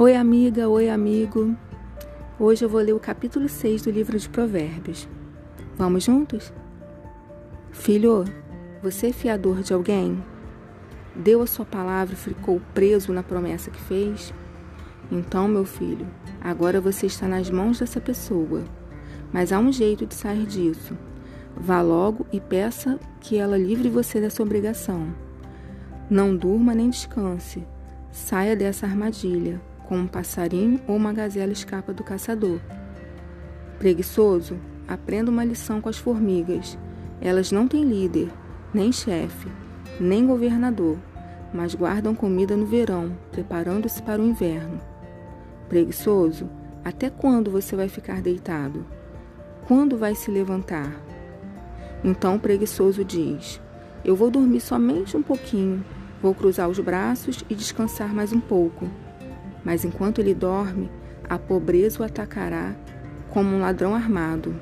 Oi, amiga, oi, amigo. Hoje eu vou ler o capítulo 6 do livro de Provérbios. Vamos juntos? Filho, você é fiador de alguém? Deu a sua palavra e ficou preso na promessa que fez? Então, meu filho, agora você está nas mãos dessa pessoa. Mas há um jeito de sair disso. Vá logo e peça que ela livre você dessa obrigação. Não durma nem descanse. Saia dessa armadilha, como um passarinho ou uma gazela escapa do caçador. Preguiçoso, aprenda uma lição com as formigas. Elas não têm líder, nem chefe, nem governador, mas guardam comida no verão, preparando-se para o inverno. Preguiçoso, até quando você vai ficar deitado? Quando vai se levantar? Então o preguiçoso diz: Eu vou dormir somente um pouquinho, vou cruzar os braços e descansar mais um pouco. Mas enquanto ele dorme, a pobreza o atacará como um ladrão armado.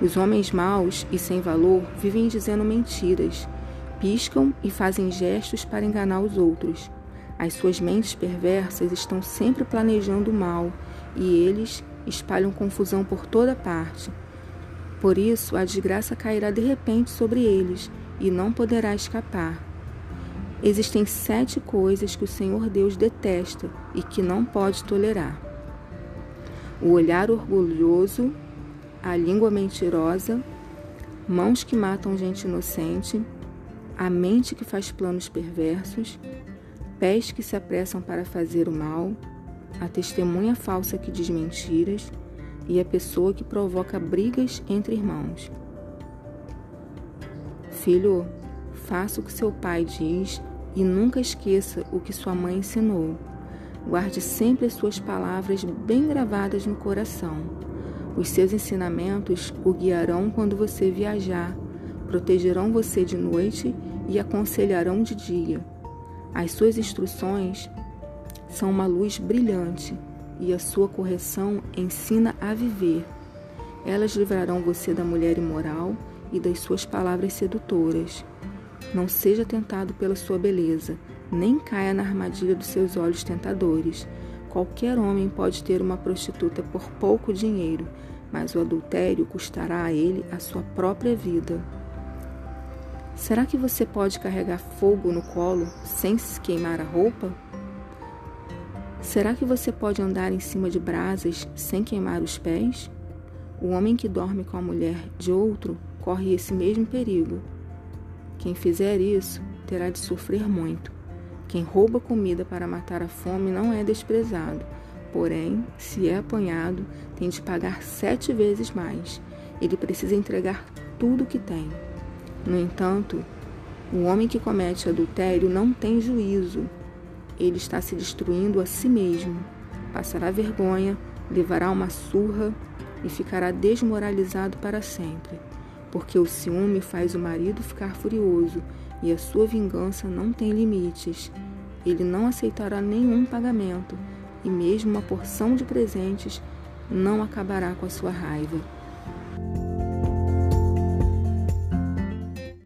Os homens maus e sem valor vivem dizendo mentiras, piscam e fazem gestos para enganar os outros. As suas mentes perversas estão sempre planejando o mal e eles espalham confusão por toda parte. Por isso, a desgraça cairá de repente sobre eles e não poderá escapar. Existem sete coisas que o Senhor Deus detesta e que não pode tolerar: o olhar orgulhoso, a língua mentirosa, mãos que matam gente inocente, a mente que faz planos perversos, pés que se apressam para fazer o mal, a testemunha falsa que diz mentiras e a pessoa que provoca brigas entre irmãos. Filho, faça o que seu pai diz e nunca esqueça o que sua mãe ensinou. Guarde sempre as suas palavras bem gravadas no coração. Os seus ensinamentos o guiarão quando você viajar, protegerão você de noite e aconselharão de dia. As suas instruções são uma luz brilhante e a sua correção ensina a viver. Elas livrarão você da mulher imoral e das suas palavras sedutoras. Não seja tentado pela sua beleza, nem caia na armadilha dos seus olhos tentadores. Qualquer homem pode ter uma prostituta por pouco dinheiro, mas o adultério custará a ele a sua própria vida. Será que você pode carregar fogo no colo sem se queimar a roupa? Será que você pode andar em cima de brasas sem queimar os pés? O homem que dorme com a mulher de outro corre esse mesmo perigo. Quem fizer isso terá de sofrer muito. Quem rouba comida para matar a fome não é desprezado, porém, se é apanhado, tem de pagar sete vezes mais. Ele precisa entregar tudo o que tem. No entanto, o homem que comete adultério não tem juízo ele está se destruindo a si mesmo. Passará vergonha, levará uma surra e ficará desmoralizado para sempre. Porque o ciúme faz o marido ficar furioso e a sua vingança não tem limites. Ele não aceitará nenhum pagamento e mesmo uma porção de presentes não acabará com a sua raiva.